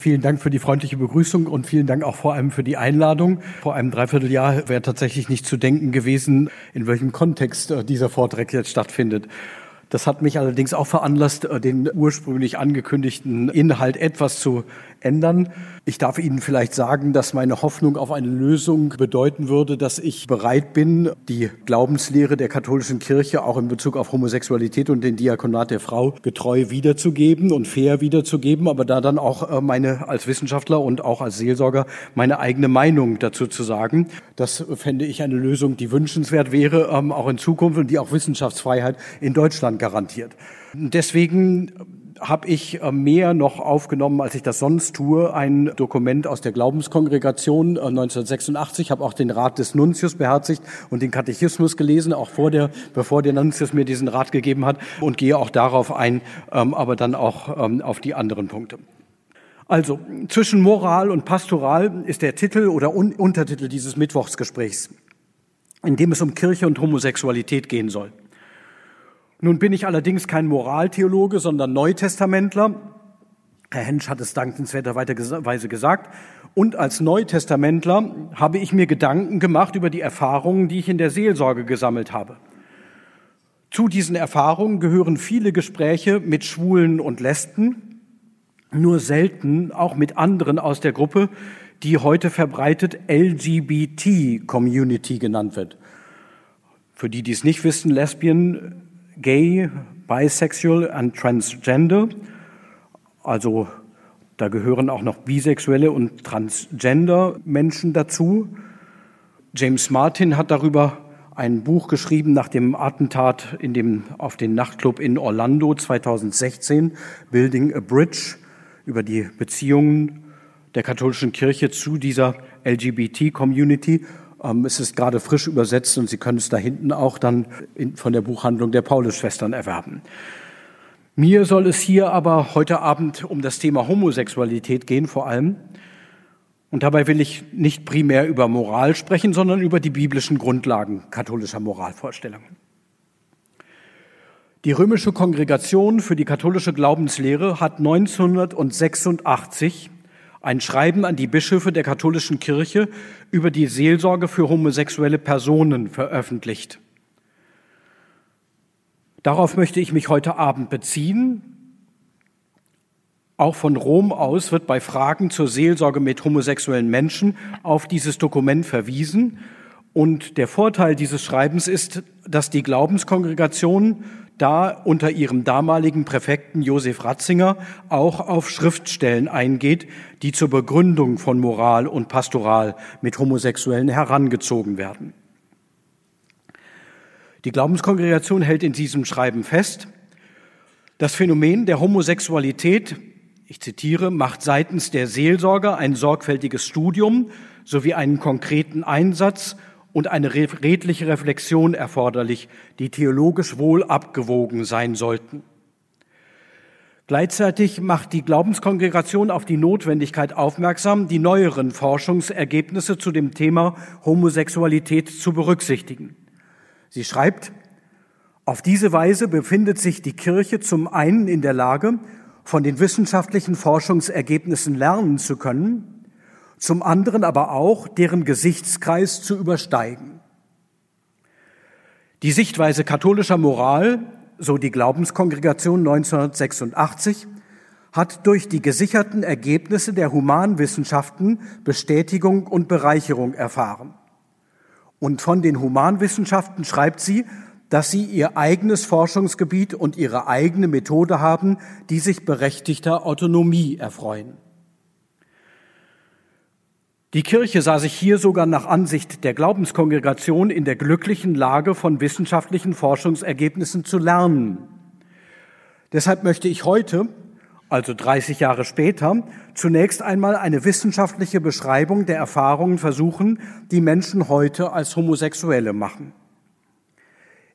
Vielen Dank für die freundliche Begrüßung und vielen Dank auch vor allem für die Einladung. Vor einem Dreivierteljahr wäre tatsächlich nicht zu denken gewesen, in welchem Kontext äh, dieser Vortrag jetzt stattfindet. Das hat mich allerdings auch veranlasst, äh, den ursprünglich angekündigten Inhalt etwas zu ändern. Ich darf Ihnen vielleicht sagen, dass meine Hoffnung auf eine Lösung bedeuten würde, dass ich bereit bin, die Glaubenslehre der katholischen Kirche auch in Bezug auf Homosexualität und den Diakonat der Frau getreu wiederzugeben und fair wiederzugeben, aber da dann auch äh, meine als Wissenschaftler und auch als Seelsorger meine eigene Meinung dazu zu sagen. Das fände ich eine Lösung, die wünschenswert wäre, ähm, auch in Zukunft und die auch Wissenschaftsfreiheit in Deutschland garantiert. Deswegen habe ich äh, mehr noch aufgenommen, als ich das sonst tue, ein Dokument aus der Glaubenskongregation 1986, äh, habe auch den Rat des Nuntius beherzigt und den Katechismus gelesen, auch vor der, bevor der Nuntius mir diesen Rat gegeben hat und gehe auch darauf ein, ähm, aber dann auch ähm, auf die anderen Punkte. Also, zwischen Moral und Pastoral ist der Titel oder Untertitel dieses Mittwochsgesprächs, in dem es um Kirche und Homosexualität gehen soll. Nun bin ich allerdings kein Moraltheologe, sondern Neutestamentler. Herr Hensch hat es dankenswerterweise gesagt. Und als Neutestamentler habe ich mir Gedanken gemacht über die Erfahrungen, die ich in der Seelsorge gesammelt habe. Zu diesen Erfahrungen gehören viele Gespräche mit Schwulen und Lesben, nur selten auch mit anderen aus der Gruppe, die heute verbreitet LGBT-Community genannt wird. Für die, die es nicht wissen, Lesbien Gay, Bisexual und Transgender. Also da gehören auch noch bisexuelle und transgender Menschen dazu. James Martin hat darüber ein Buch geschrieben nach dem Attentat in dem, auf den Nachtclub in Orlando 2016, Building a Bridge, über die Beziehungen der katholischen Kirche zu dieser LGBT-Community. Ähm, es ist gerade frisch übersetzt und Sie können es da hinten auch dann von der Buchhandlung der Paulusschwestern erwerben. Mir soll es hier aber heute Abend um das Thema Homosexualität gehen vor allem. Und dabei will ich nicht primär über Moral sprechen, sondern über die biblischen Grundlagen katholischer Moralvorstellungen. Die römische Kongregation für die katholische Glaubenslehre hat 1986 ein Schreiben an die Bischöfe der katholischen Kirche über die Seelsorge für homosexuelle Personen veröffentlicht. Darauf möchte ich mich heute Abend beziehen. Auch von Rom aus wird bei Fragen zur Seelsorge mit homosexuellen Menschen auf dieses Dokument verwiesen. Und der Vorteil dieses Schreibens ist, dass die Glaubenskongregation da unter ihrem damaligen Präfekten Josef Ratzinger auch auf Schriftstellen eingeht, die zur Begründung von Moral und Pastoral mit Homosexuellen herangezogen werden. Die Glaubenskongregation hält in diesem Schreiben fest, das Phänomen der Homosexualität, ich zitiere, macht seitens der Seelsorger ein sorgfältiges Studium sowie einen konkreten Einsatz und eine redliche Reflexion erforderlich, die theologisch wohl abgewogen sein sollten. Gleichzeitig macht die Glaubenskongregation auf die Notwendigkeit aufmerksam, die neueren Forschungsergebnisse zu dem Thema Homosexualität zu berücksichtigen. Sie schreibt, auf diese Weise befindet sich die Kirche zum einen in der Lage, von den wissenschaftlichen Forschungsergebnissen lernen zu können zum anderen aber auch deren Gesichtskreis zu übersteigen. Die Sichtweise katholischer Moral, so die Glaubenskongregation 1986, hat durch die gesicherten Ergebnisse der Humanwissenschaften Bestätigung und Bereicherung erfahren. Und von den Humanwissenschaften schreibt sie, dass sie ihr eigenes Forschungsgebiet und ihre eigene Methode haben, die sich berechtigter Autonomie erfreuen. Die Kirche sah sich hier sogar nach Ansicht der Glaubenskongregation in der glücklichen Lage, von wissenschaftlichen Forschungsergebnissen zu lernen. Deshalb möchte ich heute, also 30 Jahre später, zunächst einmal eine wissenschaftliche Beschreibung der Erfahrungen versuchen, die Menschen heute als Homosexuelle machen.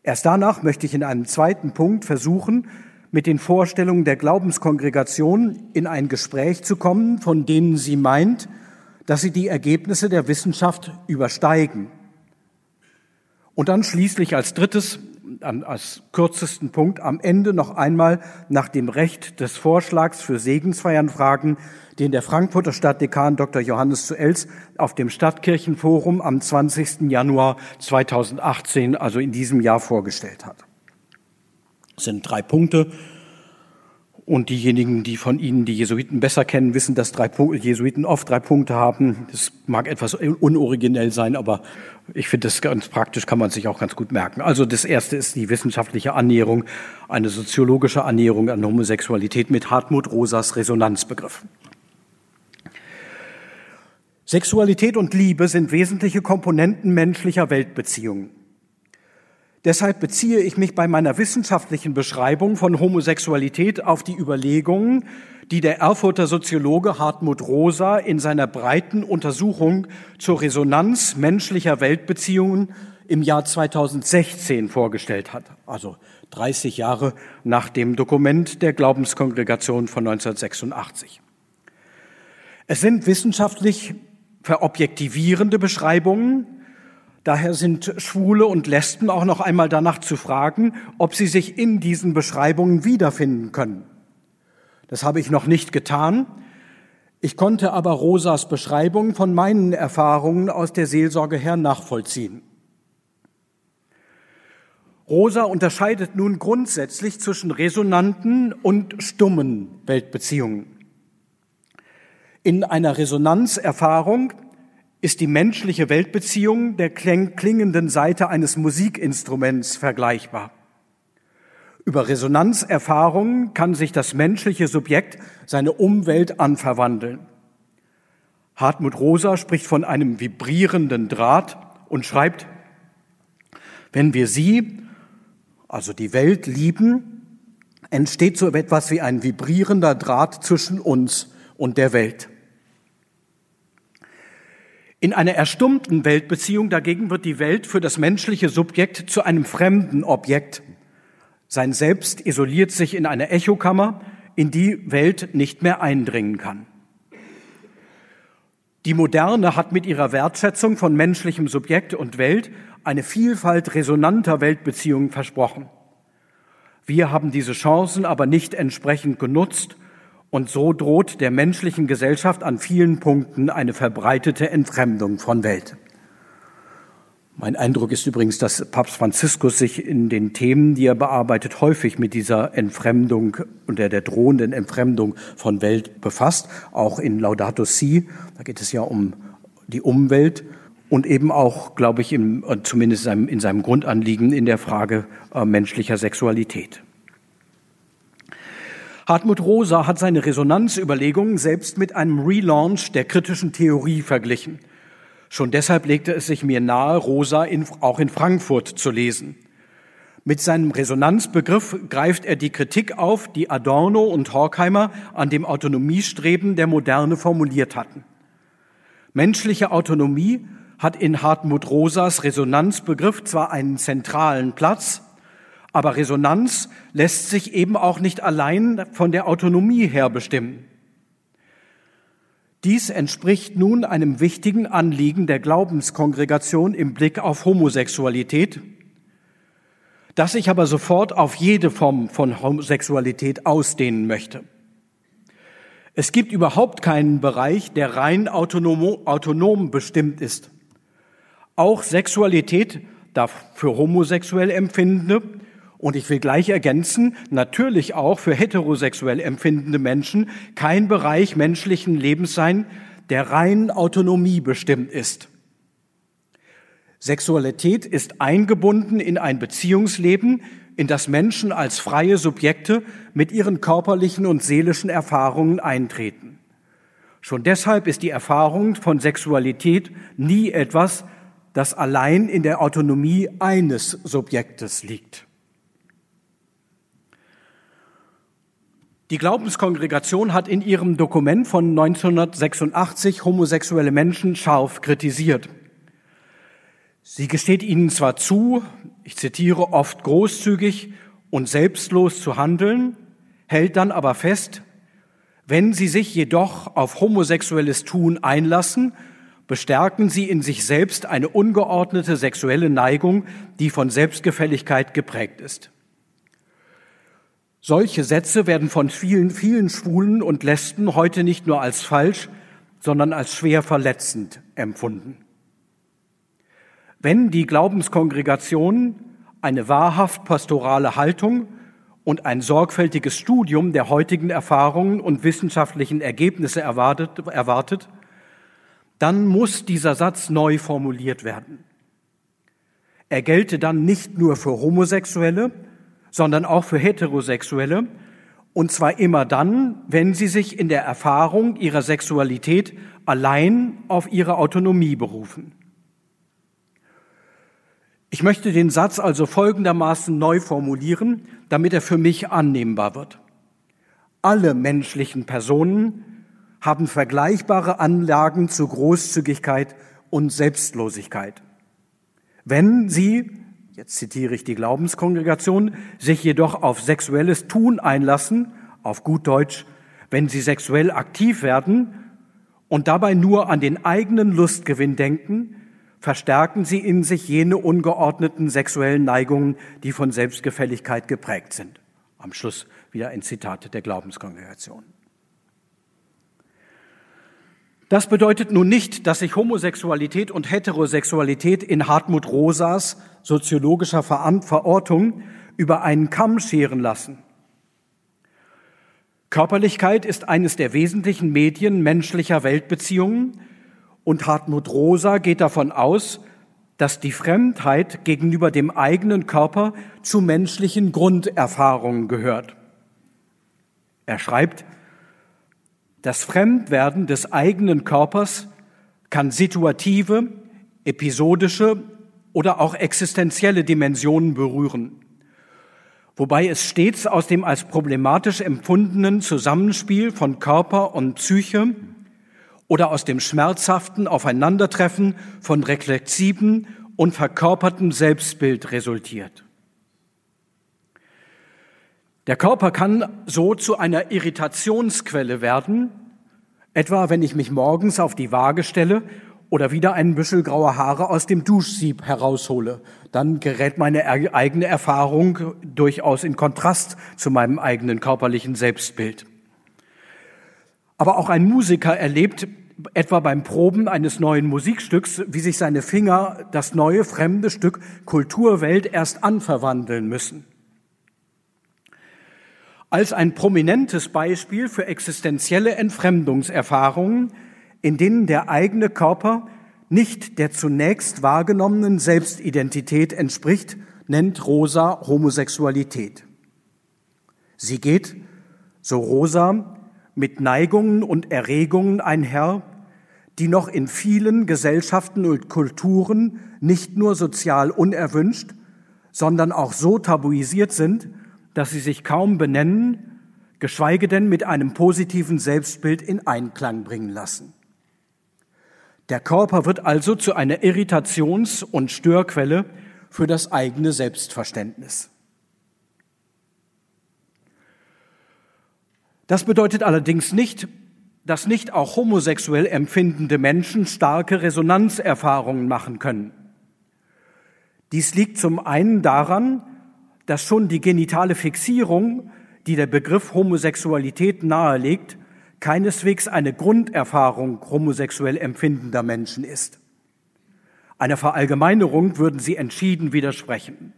Erst danach möchte ich in einem zweiten Punkt versuchen, mit den Vorstellungen der Glaubenskongregation in ein Gespräch zu kommen, von denen sie meint, dass sie die Ergebnisse der Wissenschaft übersteigen. Und dann schließlich als drittes als kürzesten Punkt am Ende noch einmal nach dem Recht des Vorschlags für Segensfeiern fragen, den der Frankfurter Stadtdekan Dr. Johannes zu Els auf dem Stadtkirchenforum am 20. Januar 2018, also in diesem Jahr, vorgestellt hat. Das sind drei Punkte. Und diejenigen, die von Ihnen die Jesuiten besser kennen, wissen, dass drei Punkte, Jesuiten oft drei Punkte haben. Das mag etwas unoriginell sein, aber ich finde, das ganz praktisch kann man sich auch ganz gut merken. Also das erste ist die wissenschaftliche Annäherung, eine soziologische Annäherung an Homosexualität mit Hartmut Rosas Resonanzbegriff. Sexualität und Liebe sind wesentliche Komponenten menschlicher Weltbeziehungen. Deshalb beziehe ich mich bei meiner wissenschaftlichen Beschreibung von Homosexualität auf die Überlegungen, die der Erfurter Soziologe Hartmut Rosa in seiner breiten Untersuchung zur Resonanz menschlicher Weltbeziehungen im Jahr 2016 vorgestellt hat, also 30 Jahre nach dem Dokument der Glaubenskongregation von 1986. Es sind wissenschaftlich verobjektivierende Beschreibungen, Daher sind Schwule und Lesben auch noch einmal danach zu fragen, ob sie sich in diesen Beschreibungen wiederfinden können. Das habe ich noch nicht getan. Ich konnte aber Rosas Beschreibung von meinen Erfahrungen aus der Seelsorge her nachvollziehen. Rosa unterscheidet nun grundsätzlich zwischen resonanten und stummen Weltbeziehungen. In einer Resonanzerfahrung ist die menschliche Weltbeziehung der klingenden Seite eines Musikinstruments vergleichbar. Über Resonanzerfahrungen kann sich das menschliche Subjekt seine Umwelt anverwandeln. Hartmut Rosa spricht von einem vibrierenden Draht und schreibt, wenn wir sie, also die Welt, lieben, entsteht so etwas wie ein vibrierender Draht zwischen uns und der Welt. In einer erstummten Weltbeziehung dagegen wird die Welt für das menschliche Subjekt zu einem fremden Objekt. Sein Selbst isoliert sich in einer Echokammer, in die Welt nicht mehr eindringen kann. Die Moderne hat mit ihrer Wertschätzung von menschlichem Subjekt und Welt eine Vielfalt resonanter Weltbeziehungen versprochen. Wir haben diese Chancen aber nicht entsprechend genutzt und so droht der menschlichen Gesellschaft an vielen Punkten eine verbreitete Entfremdung von Welt. Mein Eindruck ist übrigens, dass Papst Franziskus sich in den Themen, die er bearbeitet, häufig mit dieser Entfremdung und der, der drohenden Entfremdung von Welt befasst. Auch in Laudato Si, da geht es ja um die Umwelt und eben auch, glaube ich, im, zumindest in seinem, in seinem Grundanliegen in der Frage äh, menschlicher Sexualität. Hartmut Rosa hat seine Resonanzüberlegungen selbst mit einem Relaunch der kritischen Theorie verglichen. Schon deshalb legte es sich mir nahe, Rosa in, auch in Frankfurt zu lesen. Mit seinem Resonanzbegriff greift er die Kritik auf, die Adorno und Horkheimer an dem Autonomiestreben der Moderne formuliert hatten. Menschliche Autonomie hat in Hartmut Rosas Resonanzbegriff zwar einen zentralen Platz, aber Resonanz lässt sich eben auch nicht allein von der Autonomie her bestimmen. Dies entspricht nun einem wichtigen Anliegen der Glaubenskongregation im Blick auf Homosexualität, das ich aber sofort auf jede Form von Homosexualität ausdehnen möchte. Es gibt überhaupt keinen Bereich, der rein autonom, autonom bestimmt ist. Auch Sexualität darf für homosexuell Empfindende und ich will gleich ergänzen, natürlich auch für heterosexuell empfindende Menschen kein Bereich menschlichen Lebens sein, der rein Autonomie bestimmt ist. Sexualität ist eingebunden in ein Beziehungsleben, in das Menschen als freie Subjekte mit ihren körperlichen und seelischen Erfahrungen eintreten. Schon deshalb ist die Erfahrung von Sexualität nie etwas, das allein in der Autonomie eines Subjektes liegt. Die Glaubenskongregation hat in ihrem Dokument von 1986 homosexuelle Menschen scharf kritisiert. Sie gesteht ihnen zwar zu, ich zitiere, oft großzügig und selbstlos zu handeln, hält dann aber fest, wenn sie sich jedoch auf homosexuelles Tun einlassen, bestärken sie in sich selbst eine ungeordnete sexuelle Neigung, die von Selbstgefälligkeit geprägt ist. Solche Sätze werden von vielen, vielen Schwulen und Lesben heute nicht nur als falsch, sondern als schwer verletzend empfunden. Wenn die Glaubenskongregation eine wahrhaft pastorale Haltung und ein sorgfältiges Studium der heutigen Erfahrungen und wissenschaftlichen Ergebnisse erwartet, erwartet, dann muss dieser Satz neu formuliert werden. Er gelte dann nicht nur für Homosexuelle, sondern auch für Heterosexuelle, und zwar immer dann, wenn sie sich in der Erfahrung ihrer Sexualität allein auf ihre Autonomie berufen. Ich möchte den Satz also folgendermaßen neu formulieren, damit er für mich annehmbar wird. Alle menschlichen Personen haben vergleichbare Anlagen zu Großzügigkeit und Selbstlosigkeit. Wenn sie, jetzt zitiere ich die Glaubenskongregation, sich jedoch auf sexuelles Tun einlassen, auf gut Deutsch, wenn sie sexuell aktiv werden und dabei nur an den eigenen Lustgewinn denken, verstärken sie in sich jene ungeordneten sexuellen Neigungen, die von Selbstgefälligkeit geprägt sind. Am Schluss wieder ein Zitat der Glaubenskongregation. Das bedeutet nun nicht, dass sich Homosexualität und Heterosexualität in Hartmut Rosas soziologischer Verortung über einen Kamm scheren lassen. Körperlichkeit ist eines der wesentlichen Medien menschlicher Weltbeziehungen und Hartmut Rosa geht davon aus, dass die Fremdheit gegenüber dem eigenen Körper zu menschlichen Grunderfahrungen gehört. Er schreibt, das Fremdwerden des eigenen Körpers kann situative, episodische oder auch existenzielle Dimensionen berühren, wobei es stets aus dem als problematisch empfundenen Zusammenspiel von Körper und Psyche oder aus dem schmerzhaften Aufeinandertreffen von reflexiven und verkörpertem Selbstbild resultiert. Der Körper kann so zu einer Irritationsquelle werden, etwa wenn ich mich morgens auf die Waage stelle oder wieder einen Büschel grauer Haare aus dem Duschsieb heraushole. Dann gerät meine eigene Erfahrung durchaus in Kontrast zu meinem eigenen körperlichen Selbstbild. Aber auch ein Musiker erlebt etwa beim Proben eines neuen Musikstücks, wie sich seine Finger das neue fremde Stück Kulturwelt erst anverwandeln müssen. Als ein prominentes Beispiel für existenzielle Entfremdungserfahrungen, in denen der eigene Körper nicht der zunächst wahrgenommenen Selbstidentität entspricht, nennt Rosa Homosexualität. Sie geht, so Rosa, mit Neigungen und Erregungen einher, die noch in vielen Gesellschaften und Kulturen nicht nur sozial unerwünscht, sondern auch so tabuisiert sind, dass sie sich kaum benennen, geschweige denn mit einem positiven Selbstbild in Einklang bringen lassen. Der Körper wird also zu einer Irritations- und Störquelle für das eigene Selbstverständnis. Das bedeutet allerdings nicht, dass nicht auch homosexuell empfindende Menschen starke Resonanzerfahrungen machen können. Dies liegt zum einen daran, dass schon die genitale Fixierung, die der Begriff Homosexualität nahelegt, keineswegs eine Grunderfahrung homosexuell empfindender Menschen ist. Einer Verallgemeinerung würden sie entschieden widersprechen.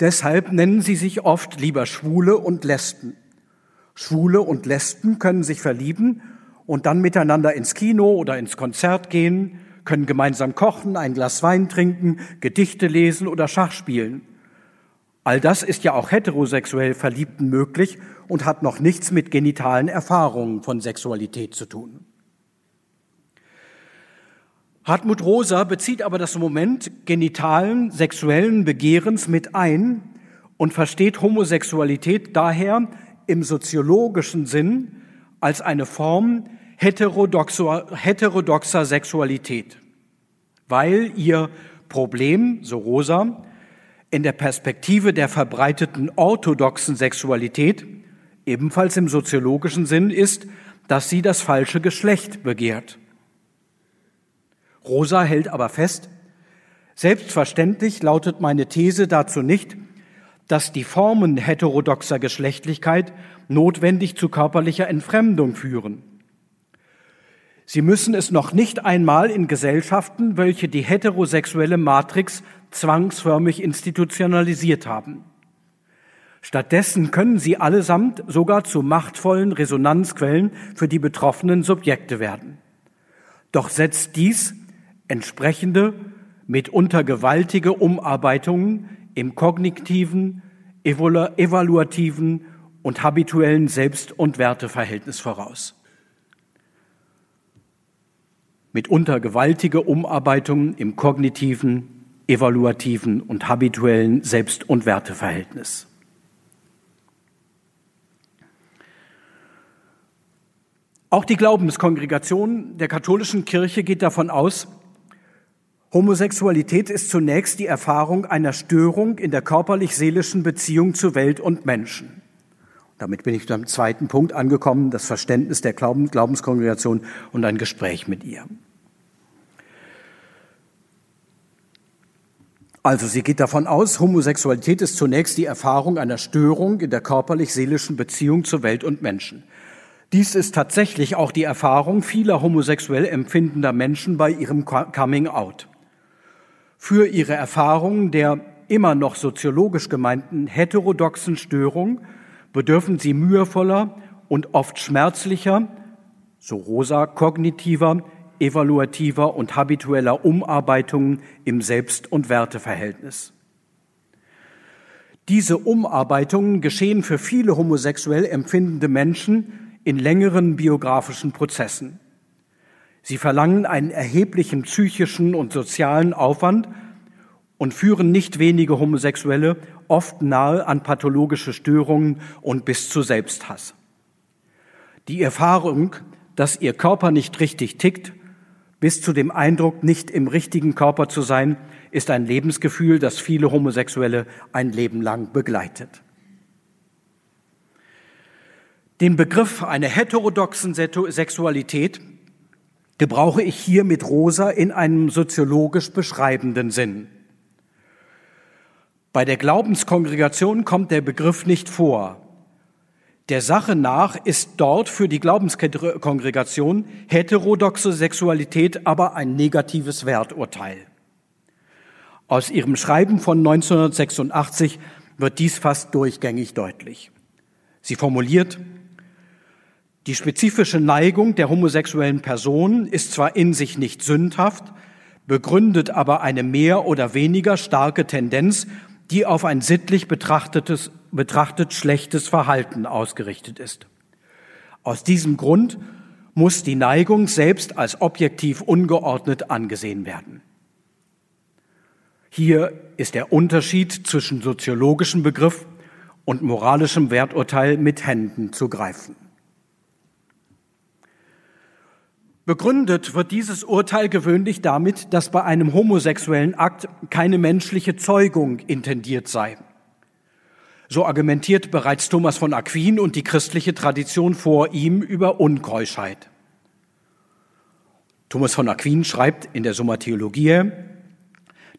Deshalb nennen sie sich oft lieber Schwule und Lesben. Schwule und Lesben können sich verlieben und dann miteinander ins Kino oder ins Konzert gehen, können gemeinsam kochen, ein Glas Wein trinken, Gedichte lesen oder Schach spielen. All das ist ja auch heterosexuell Verliebten möglich und hat noch nichts mit genitalen Erfahrungen von Sexualität zu tun. Hartmut Rosa bezieht aber das Moment genitalen sexuellen Begehrens mit ein und versteht Homosexualität daher im soziologischen Sinn als eine Form heterodoxer, heterodoxer Sexualität, weil ihr Problem, so Rosa, in der Perspektive der verbreiteten orthodoxen Sexualität ebenfalls im soziologischen Sinn ist, dass sie das falsche Geschlecht begehrt. Rosa hält aber fest, selbstverständlich lautet meine These dazu nicht, dass die Formen heterodoxer Geschlechtlichkeit notwendig zu körperlicher Entfremdung führen. Sie müssen es noch nicht einmal in Gesellschaften, welche die heterosexuelle Matrix zwangsförmig institutionalisiert haben. Stattdessen können sie allesamt sogar zu machtvollen Resonanzquellen für die betroffenen Subjekte werden. Doch setzt dies entsprechende, mitunter gewaltige Umarbeitungen im kognitiven, evaluativen und habituellen Selbst- und Werteverhältnis voraus. Mitunter gewaltige Umarbeitungen im kognitiven, evaluativen und habituellen Selbst- und Werteverhältnis. Auch die Glaubenskongregation der katholischen Kirche geht davon aus, Homosexualität ist zunächst die Erfahrung einer Störung in der körperlich-seelischen Beziehung zu Welt und Menschen. Damit bin ich beim zweiten Punkt angekommen, das Verständnis der Glaubenskongregation und ein Gespräch mit ihr. Also sie geht davon aus, Homosexualität ist zunächst die Erfahrung einer Störung in der körperlich-seelischen Beziehung zu Welt und Menschen. Dies ist tatsächlich auch die Erfahrung vieler homosexuell empfindender Menschen bei ihrem Coming Out. Für ihre Erfahrung der immer noch soziologisch gemeinten heterodoxen Störung bedürfen sie mühevoller und oft schmerzlicher, so rosa, kognitiver, evaluativer und habitueller Umarbeitungen im Selbst- und Werteverhältnis. Diese Umarbeitungen geschehen für viele homosexuell empfindende Menschen in längeren biografischen Prozessen. Sie verlangen einen erheblichen psychischen und sozialen Aufwand und führen nicht wenige Homosexuelle oft nahe an pathologische Störungen und bis zu Selbsthass. Die Erfahrung, dass ihr Körper nicht richtig tickt, bis zu dem Eindruck, nicht im richtigen Körper zu sein, ist ein Lebensgefühl, das viele Homosexuelle ein Leben lang begleitet. Den Begriff einer heterodoxen Sexualität gebrauche ich hier mit Rosa in einem soziologisch beschreibenden Sinn. Bei der Glaubenskongregation kommt der Begriff nicht vor. Der Sache nach ist dort für die Glaubenskongregation heterodoxe Sexualität aber ein negatives Werturteil. Aus ihrem Schreiben von 1986 wird dies fast durchgängig deutlich. Sie formuliert, die spezifische Neigung der homosexuellen Person ist zwar in sich nicht sündhaft, begründet aber eine mehr oder weniger starke Tendenz, die auf ein sittlich betrachtetes betrachtet schlechtes Verhalten ausgerichtet ist. Aus diesem Grund muss die Neigung selbst als objektiv ungeordnet angesehen werden. Hier ist der Unterschied zwischen soziologischem Begriff und moralischem Werturteil mit Händen zu greifen. Begründet wird dieses Urteil gewöhnlich damit, dass bei einem homosexuellen Akt keine menschliche Zeugung intendiert sei. So argumentiert bereits Thomas von Aquin und die christliche Tradition vor ihm über Unkeuschheit. Thomas von Aquin schreibt in der Summa Theologiae,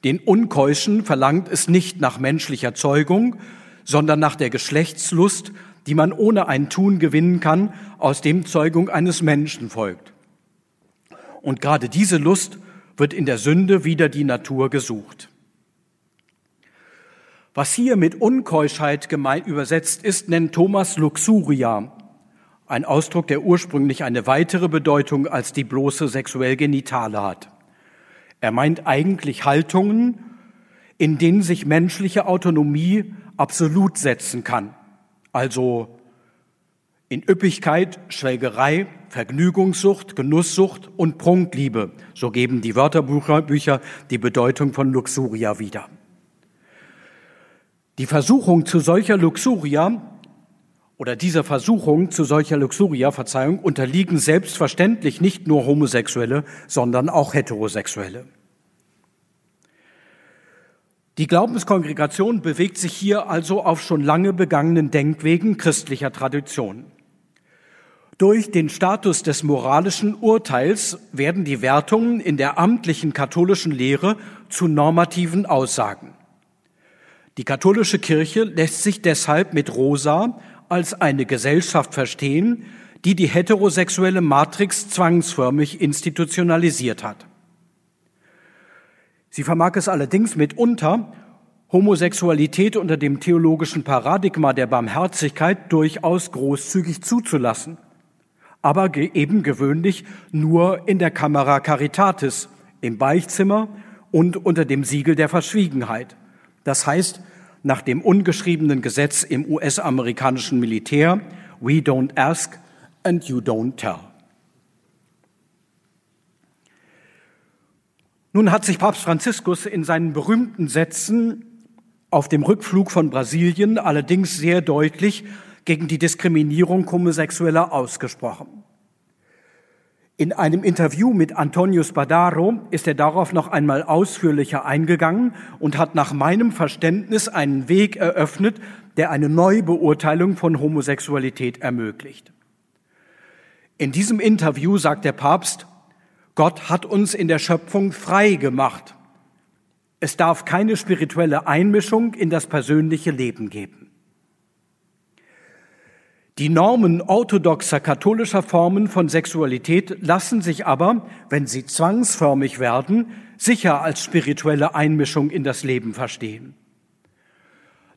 den Unkeuschen verlangt es nicht nach menschlicher Zeugung, sondern nach der Geschlechtslust, die man ohne ein Tun gewinnen kann, aus dem Zeugung eines Menschen folgt. Und gerade diese Lust wird in der Sünde wieder die Natur gesucht. Was hier mit Unkeuschheit gemein übersetzt ist, nennt Thomas Luxuria, ein Ausdruck, der ursprünglich eine weitere Bedeutung als die bloße sexuell Genitale hat. Er meint eigentlich Haltungen, in denen sich menschliche Autonomie absolut setzen kann, also in Üppigkeit, Schwelgerei, Vergnügungssucht, Genusssucht und Prunkliebe. So geben die Wörterbücher die Bedeutung von Luxuria wieder. Die Versuchung zu solcher Luxuria oder dieser Versuchung zu solcher Luxuria, Verzeihung, unterliegen selbstverständlich nicht nur Homosexuelle, sondern auch Heterosexuelle. Die Glaubenskongregation bewegt sich hier also auf schon lange begangenen Denkwegen christlicher Tradition. Durch den Status des moralischen Urteils werden die Wertungen in der amtlichen katholischen Lehre zu normativen Aussagen. Die katholische Kirche lässt sich deshalb mit Rosa als eine Gesellschaft verstehen, die die heterosexuelle Matrix zwangsförmig institutionalisiert hat. Sie vermag es allerdings mitunter, Homosexualität unter dem theologischen Paradigma der Barmherzigkeit durchaus großzügig zuzulassen, aber eben gewöhnlich nur in der Kamera Caritatis, im Beichzimmer und unter dem Siegel der Verschwiegenheit. Das heißt, nach dem ungeschriebenen Gesetz im US-amerikanischen Militär, we don't ask and you don't tell. Nun hat sich Papst Franziskus in seinen berühmten Sätzen auf dem Rückflug von Brasilien allerdings sehr deutlich gegen die Diskriminierung Homosexueller ausgesprochen. In einem Interview mit Antonio Spadaro ist er darauf noch einmal ausführlicher eingegangen und hat nach meinem Verständnis einen Weg eröffnet, der eine Neubeurteilung von Homosexualität ermöglicht. In diesem Interview sagt der Papst, Gott hat uns in der Schöpfung frei gemacht. Es darf keine spirituelle Einmischung in das persönliche Leben geben. Die Normen orthodoxer katholischer Formen von Sexualität lassen sich aber, wenn sie zwangsförmig werden, sicher als spirituelle Einmischung in das Leben verstehen.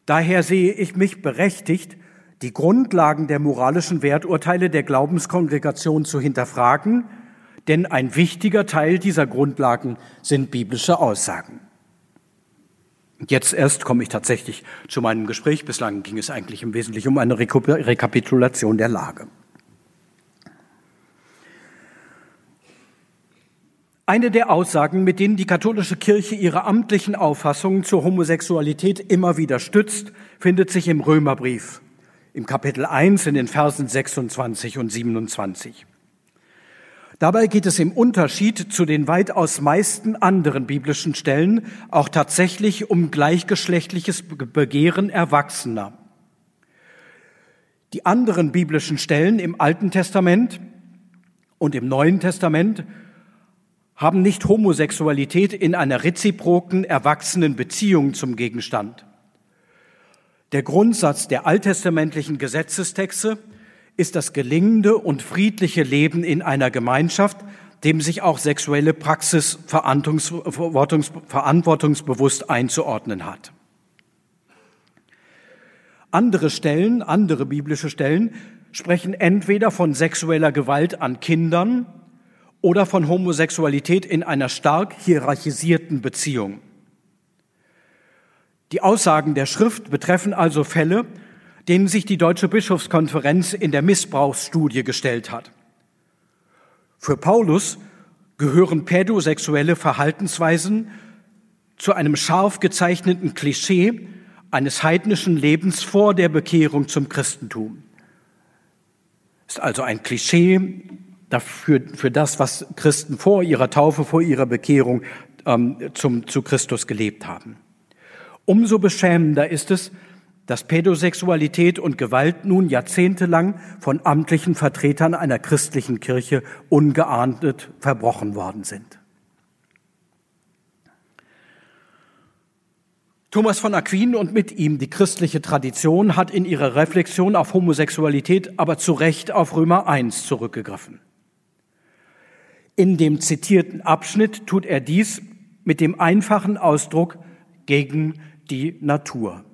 Daher sehe ich mich berechtigt, die Grundlagen der moralischen Werturteile der Glaubenskongregation zu hinterfragen, denn ein wichtiger Teil dieser Grundlagen sind biblische Aussagen. Jetzt erst komme ich tatsächlich zu meinem Gespräch. Bislang ging es eigentlich im Wesentlichen um eine Rekapitulation der Lage. Eine der Aussagen, mit denen die katholische Kirche ihre amtlichen Auffassungen zur Homosexualität immer wieder stützt, findet sich im Römerbrief im Kapitel 1 in den Versen 26 und 27. Dabei geht es im Unterschied zu den weitaus meisten anderen biblischen Stellen auch tatsächlich um gleichgeschlechtliches Begehren Erwachsener. Die anderen biblischen Stellen im Alten Testament und im Neuen Testament haben nicht Homosexualität in einer reziproken, erwachsenen Beziehung zum Gegenstand. Der Grundsatz der alttestamentlichen Gesetzestexte ist das gelingende und friedliche Leben in einer Gemeinschaft, dem sich auch sexuelle Praxis verantwortungsbewusst einzuordnen hat. Andere Stellen, andere biblische Stellen sprechen entweder von sexueller Gewalt an Kindern oder von Homosexualität in einer stark hierarchisierten Beziehung. Die Aussagen der Schrift betreffen also Fälle, denen sich die Deutsche Bischofskonferenz in der Missbrauchsstudie gestellt hat. Für Paulus gehören pädosexuelle Verhaltensweisen zu einem scharf gezeichneten Klischee eines heidnischen Lebens vor der Bekehrung zum Christentum. Ist also ein Klischee dafür, für das, was Christen vor ihrer Taufe, vor ihrer Bekehrung ähm, zum, zu Christus gelebt haben. Umso beschämender ist es, dass Pädosexualität und Gewalt nun jahrzehntelang von amtlichen Vertretern einer christlichen Kirche ungeahndet verbrochen worden sind. Thomas von Aquin und mit ihm die christliche Tradition hat in ihrer Reflexion auf Homosexualität aber zu Recht auf Römer 1 zurückgegriffen. In dem zitierten Abschnitt tut er dies mit dem einfachen Ausdruck gegen die Natur.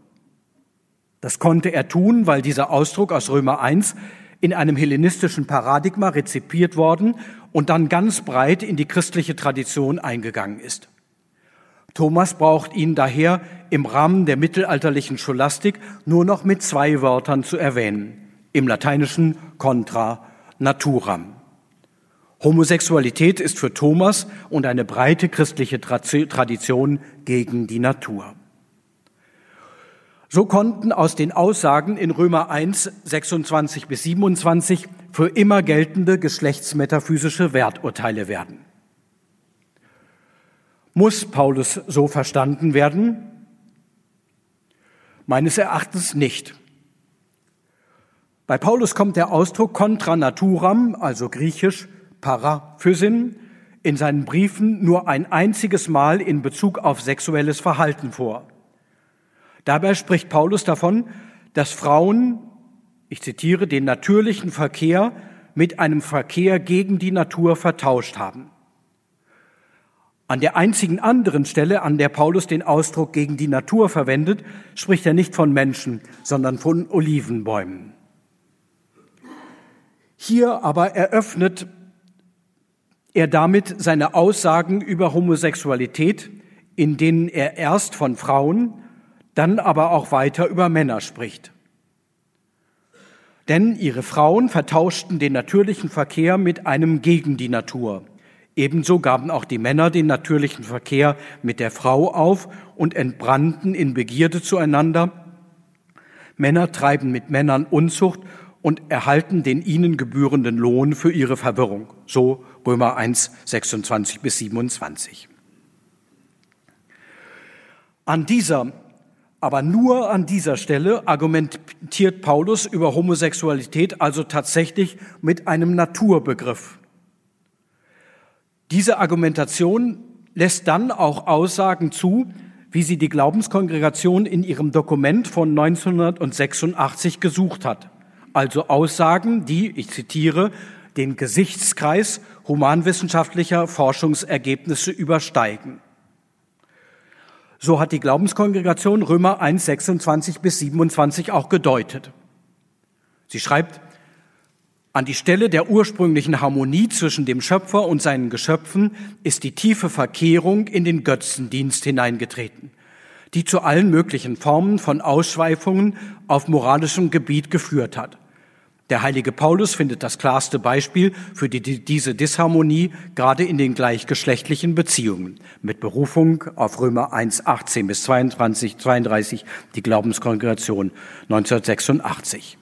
Das konnte er tun, weil dieser Ausdruck aus Römer 1 in einem hellenistischen Paradigma rezipiert worden und dann ganz breit in die christliche Tradition eingegangen ist. Thomas braucht ihn daher im Rahmen der mittelalterlichen Scholastik nur noch mit zwei Wörtern zu erwähnen. Im Lateinischen contra naturam. Homosexualität ist für Thomas und eine breite christliche Tradition gegen die Natur. So konnten aus den Aussagen in Römer 1, 26 bis 27 für immer geltende geschlechtsmetaphysische Werturteile werden. Muss Paulus so verstanden werden? Meines Erachtens nicht. Bei Paulus kommt der Ausdruck contra naturam, also griechisch Paraphysin, in seinen Briefen nur ein einziges Mal in Bezug auf sexuelles Verhalten vor. Dabei spricht Paulus davon, dass Frauen, ich zitiere, den natürlichen Verkehr mit einem Verkehr gegen die Natur vertauscht haben. An der einzigen anderen Stelle, an der Paulus den Ausdruck gegen die Natur verwendet, spricht er nicht von Menschen, sondern von Olivenbäumen. Hier aber eröffnet er damit seine Aussagen über Homosexualität, in denen er erst von Frauen, dann aber auch weiter über Männer spricht. Denn ihre Frauen vertauschten den natürlichen Verkehr mit einem gegen die Natur. Ebenso gaben auch die Männer den natürlichen Verkehr mit der Frau auf und entbrannten in Begierde zueinander. Männer treiben mit Männern Unzucht und erhalten den ihnen gebührenden Lohn für ihre Verwirrung. So Römer 1, 26 bis 27. An dieser, aber nur an dieser Stelle argumentiert Paulus über Homosexualität also tatsächlich mit einem Naturbegriff. Diese Argumentation lässt dann auch Aussagen zu, wie sie die Glaubenskongregation in ihrem Dokument von 1986 gesucht hat. Also Aussagen, die, ich zitiere, den Gesichtskreis humanwissenschaftlicher Forschungsergebnisse übersteigen. So hat die Glaubenskongregation Römer 1, 26 bis 27 auch gedeutet. Sie schreibt, an die Stelle der ursprünglichen Harmonie zwischen dem Schöpfer und seinen Geschöpfen ist die tiefe Verkehrung in den Götzendienst hineingetreten, die zu allen möglichen Formen von Ausschweifungen auf moralischem Gebiet geführt hat. Der heilige Paulus findet das klarste Beispiel für die, diese Disharmonie gerade in den gleichgeschlechtlichen Beziehungen mit Berufung auf Römer 1, 18 bis 22, 32, die Glaubenskongregation 1986.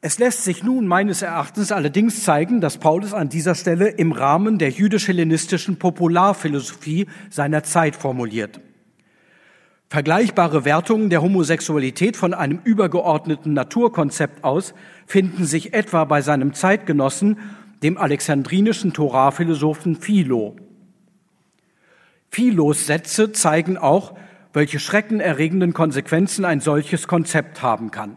Es lässt sich nun meines Erachtens allerdings zeigen, dass Paulus an dieser Stelle im Rahmen der jüdisch-hellenistischen Popularphilosophie seiner Zeit formuliert. Vergleichbare Wertungen der Homosexualität von einem übergeordneten Naturkonzept aus finden sich etwa bei seinem Zeitgenossen, dem alexandrinischen Torahphilosophen Philo. Philos Sätze zeigen auch, welche schreckenerregenden Konsequenzen ein solches Konzept haben kann.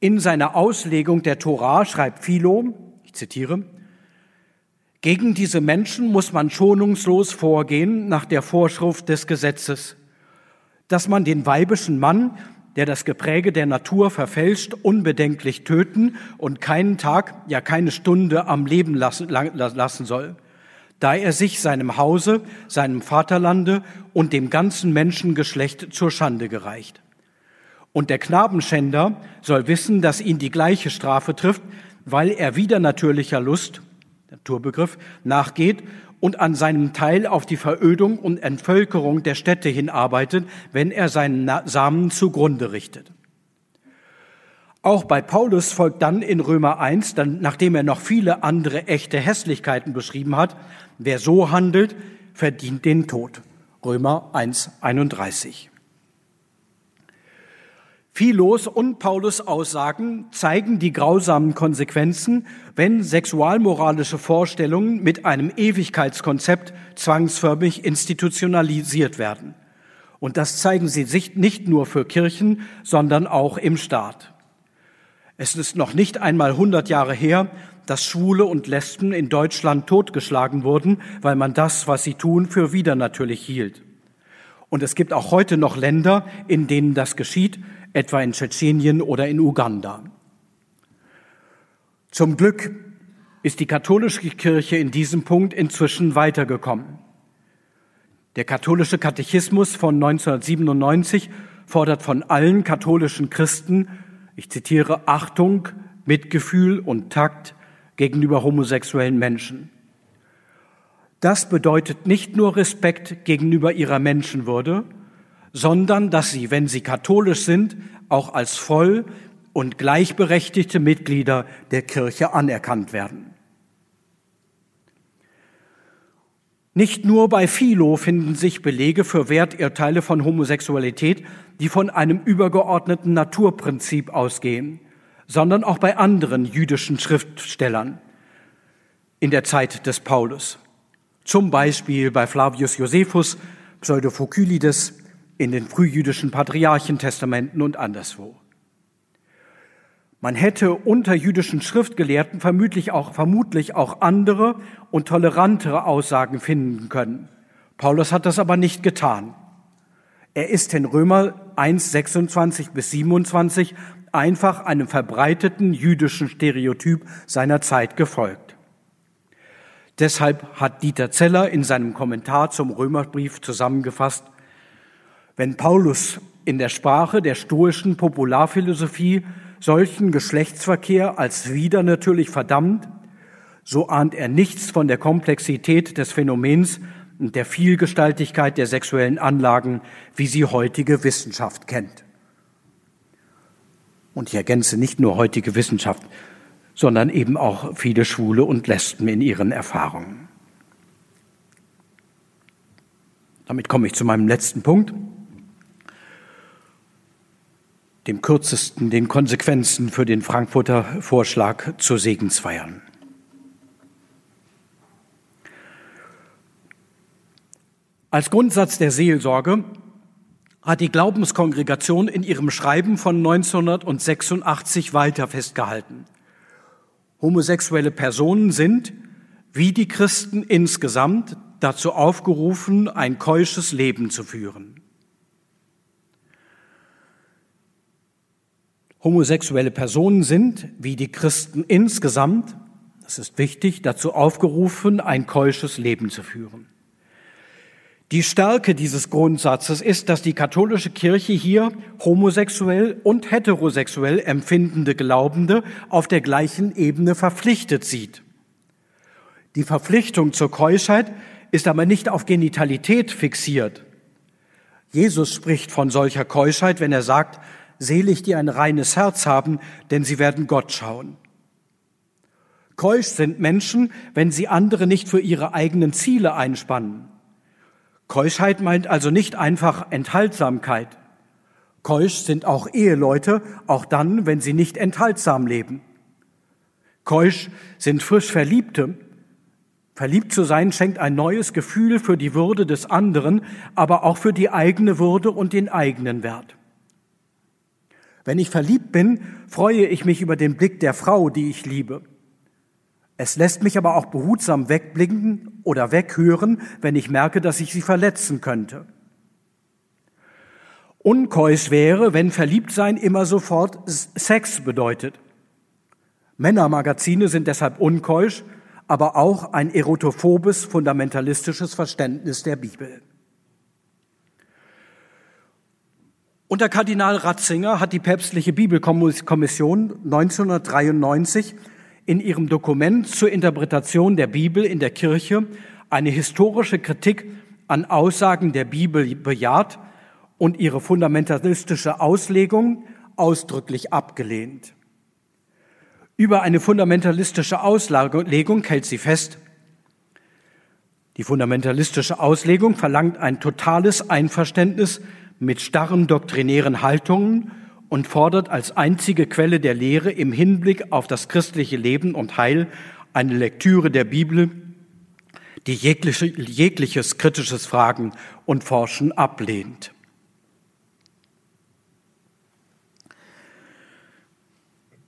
In seiner Auslegung der Torah schreibt Philo, ich zitiere, gegen diese Menschen muss man schonungslos vorgehen nach der Vorschrift des Gesetzes dass man den weibischen Mann, der das Gepräge der Natur verfälscht, unbedenklich töten und keinen Tag, ja keine Stunde am Leben lassen, lassen soll, da er sich seinem Hause, seinem Vaterlande und dem ganzen Menschengeschlecht zur Schande gereicht. Und der Knabenschänder soll wissen, dass ihn die gleiche Strafe trifft, weil er wieder natürlicher Lust, Naturbegriff, nachgeht und an seinem Teil auf die Verödung und Entvölkerung der Städte hinarbeitet, wenn er seinen Samen zugrunde richtet. Auch bei Paulus folgt dann in Römer 1, dann, nachdem er noch viele andere echte Hässlichkeiten beschrieben hat, wer so handelt, verdient den Tod. Römer 1, 31. Philos und Paulus Aussagen zeigen die grausamen Konsequenzen, wenn sexualmoralische Vorstellungen mit einem Ewigkeitskonzept zwangsförmig institutionalisiert werden. Und das zeigen sie sich nicht nur für Kirchen, sondern auch im Staat. Es ist noch nicht einmal 100 Jahre her, dass Schwule und Lesben in Deutschland totgeschlagen wurden, weil man das, was sie tun, für widernatürlich hielt. Und es gibt auch heute noch Länder, in denen das geschieht, etwa in Tschetschenien oder in Uganda. Zum Glück ist die katholische Kirche in diesem Punkt inzwischen weitergekommen. Der katholische Katechismus von 1997 fordert von allen katholischen Christen, ich zitiere, Achtung, Mitgefühl und Takt gegenüber homosexuellen Menschen. Das bedeutet nicht nur Respekt gegenüber ihrer Menschenwürde, sondern dass sie, wenn sie katholisch sind, auch als voll und gleichberechtigte Mitglieder der Kirche anerkannt werden. Nicht nur bei Philo finden sich Belege für Werturteile von Homosexualität, die von einem übergeordneten Naturprinzip ausgehen, sondern auch bei anderen jüdischen Schriftstellern in der Zeit des Paulus. Zum Beispiel bei Flavius Josephus, Pseudophokylides, in den frühjüdischen Patriarchentestamenten und anderswo. Man hätte unter jüdischen Schriftgelehrten vermutlich auch, vermutlich auch andere und tolerantere Aussagen finden können. Paulus hat das aber nicht getan. Er ist in Römer 1, 26 bis 27 einfach einem verbreiteten jüdischen Stereotyp seiner Zeit gefolgt. Deshalb hat Dieter Zeller in seinem Kommentar zum Römerbrief zusammengefasst, wenn Paulus in der Sprache der stoischen Popularphilosophie solchen Geschlechtsverkehr als wieder natürlich verdammt, so ahnt er nichts von der Komplexität des Phänomens und der Vielgestaltigkeit der sexuellen Anlagen, wie sie heutige Wissenschaft kennt. Und ich ergänze nicht nur heutige Wissenschaft, sondern eben auch viele Schwule und Lesben in ihren Erfahrungen. Damit komme ich zu meinem letzten Punkt dem kürzesten den Konsequenzen für den Frankfurter Vorschlag zu Segensfeiern. Als Grundsatz der Seelsorge hat die Glaubenskongregation in ihrem Schreiben von 1986 weiter festgehalten. Homosexuelle Personen sind, wie die Christen insgesamt, dazu aufgerufen, ein keusches Leben zu führen. Homosexuelle Personen sind, wie die Christen insgesamt, das ist wichtig, dazu aufgerufen, ein keusches Leben zu führen. Die Stärke dieses Grundsatzes ist, dass die katholische Kirche hier homosexuell und heterosexuell empfindende Glaubende auf der gleichen Ebene verpflichtet sieht. Die Verpflichtung zur Keuschheit ist aber nicht auf Genitalität fixiert. Jesus spricht von solcher Keuschheit, wenn er sagt, Selig, die ein reines Herz haben, denn sie werden Gott schauen. Keusch sind Menschen, wenn sie andere nicht für ihre eigenen Ziele einspannen. Keuschheit meint also nicht einfach Enthaltsamkeit. Keusch sind auch Eheleute, auch dann, wenn sie nicht enthaltsam leben. Keusch sind frisch Verliebte. Verliebt zu sein schenkt ein neues Gefühl für die Würde des anderen, aber auch für die eigene Würde und den eigenen Wert. Wenn ich verliebt bin, freue ich mich über den Blick der Frau, die ich liebe. Es lässt mich aber auch behutsam wegblicken oder weghören, wenn ich merke, dass ich sie verletzen könnte. Unkeusch wäre, wenn Verliebtsein immer sofort Sex bedeutet. Männermagazine sind deshalb unkeusch, aber auch ein erotophobes, fundamentalistisches Verständnis der Bibel. Unter Kardinal Ratzinger hat die päpstliche Bibelkommission 1993 in ihrem Dokument zur Interpretation der Bibel in der Kirche eine historische Kritik an Aussagen der Bibel bejaht und ihre fundamentalistische Auslegung ausdrücklich abgelehnt. Über eine fundamentalistische Auslegung hält sie fest, die fundamentalistische Auslegung verlangt ein totales Einverständnis mit starren doktrinären Haltungen und fordert als einzige Quelle der Lehre im Hinblick auf das christliche Leben und Heil eine Lektüre der Bibel, die jegliche, jegliches kritisches Fragen und Forschen ablehnt.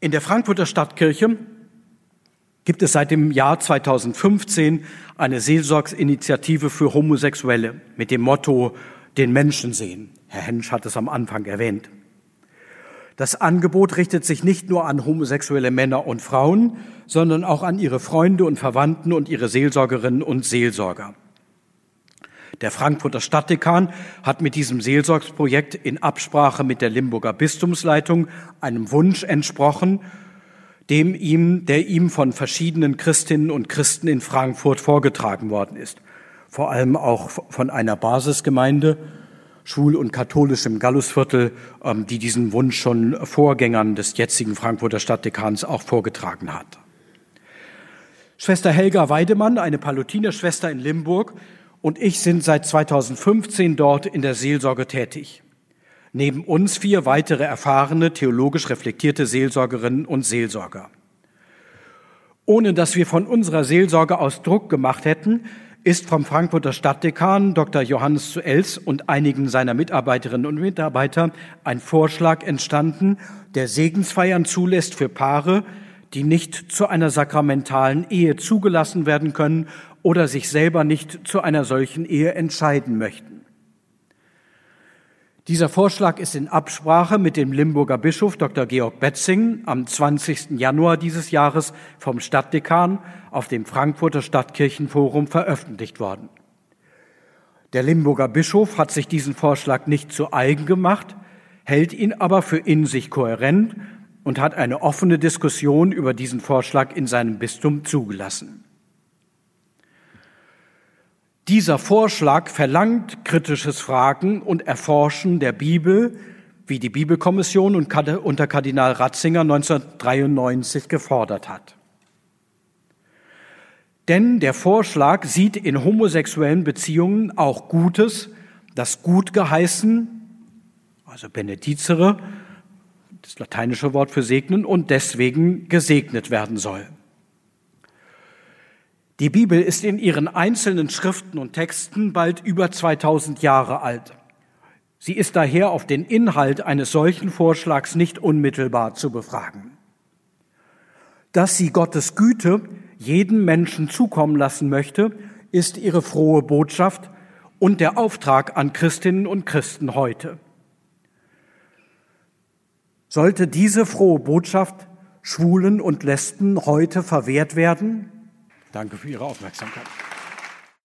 In der Frankfurter Stadtkirche gibt es seit dem Jahr 2015 eine Seelsorgsinitiative für Homosexuelle mit dem Motto den Menschen sehen. Herr Hensch hat es am Anfang erwähnt. Das Angebot richtet sich nicht nur an homosexuelle Männer und Frauen, sondern auch an ihre Freunde und Verwandten und ihre Seelsorgerinnen und Seelsorger. Der Frankfurter Stadtdekan hat mit diesem Seelsorgsprojekt in Absprache mit der Limburger Bistumsleitung einem Wunsch entsprochen, dem ihm, der ihm von verschiedenen Christinnen und Christen in Frankfurt vorgetragen worden ist. Vor allem auch von einer Basisgemeinde, schwul und katholisch im Gallusviertel, ähm, die diesen Wunsch schon Vorgängern des jetzigen Frankfurter Stadtdekans auch vorgetragen hat. Schwester Helga Weidemann, eine Palutinerschwester in Limburg, und ich sind seit 2015 dort in der Seelsorge tätig. Neben uns vier weitere erfahrene, theologisch reflektierte Seelsorgerinnen und Seelsorger. Ohne dass wir von unserer Seelsorge aus Druck gemacht hätten, ist vom Frankfurter Stadtdekan Dr. Johannes zu Els und einigen seiner Mitarbeiterinnen und Mitarbeiter ein Vorschlag entstanden, der Segensfeiern zulässt für Paare, die nicht zu einer sakramentalen Ehe zugelassen werden können oder sich selber nicht zu einer solchen Ehe entscheiden möchten. Dieser Vorschlag ist in Absprache mit dem Limburger Bischof Dr. Georg Betzing am 20. Januar dieses Jahres vom Stadtdekan auf dem Frankfurter Stadtkirchenforum veröffentlicht worden. Der Limburger Bischof hat sich diesen Vorschlag nicht zu eigen gemacht, hält ihn aber für in sich kohärent und hat eine offene Diskussion über diesen Vorschlag in seinem Bistum zugelassen. Dieser Vorschlag verlangt kritisches Fragen und Erforschen der Bibel, wie die Bibelkommission unter Kardinal Ratzinger 1993 gefordert hat. Denn der Vorschlag sieht in homosexuellen Beziehungen auch Gutes, das gut geheißen, also benedizere, das lateinische Wort für segnen, und deswegen gesegnet werden soll. Die Bibel ist in ihren einzelnen Schriften und Texten bald über 2000 Jahre alt. Sie ist daher auf den Inhalt eines solchen Vorschlags nicht unmittelbar zu befragen. Dass sie Gottes Güte jeden Menschen zukommen lassen möchte, ist ihre frohe Botschaft und der Auftrag an Christinnen und Christen heute. Sollte diese frohe Botschaft Schwulen und Lesben heute verwehrt werden, Danke für Ihre Aufmerksamkeit.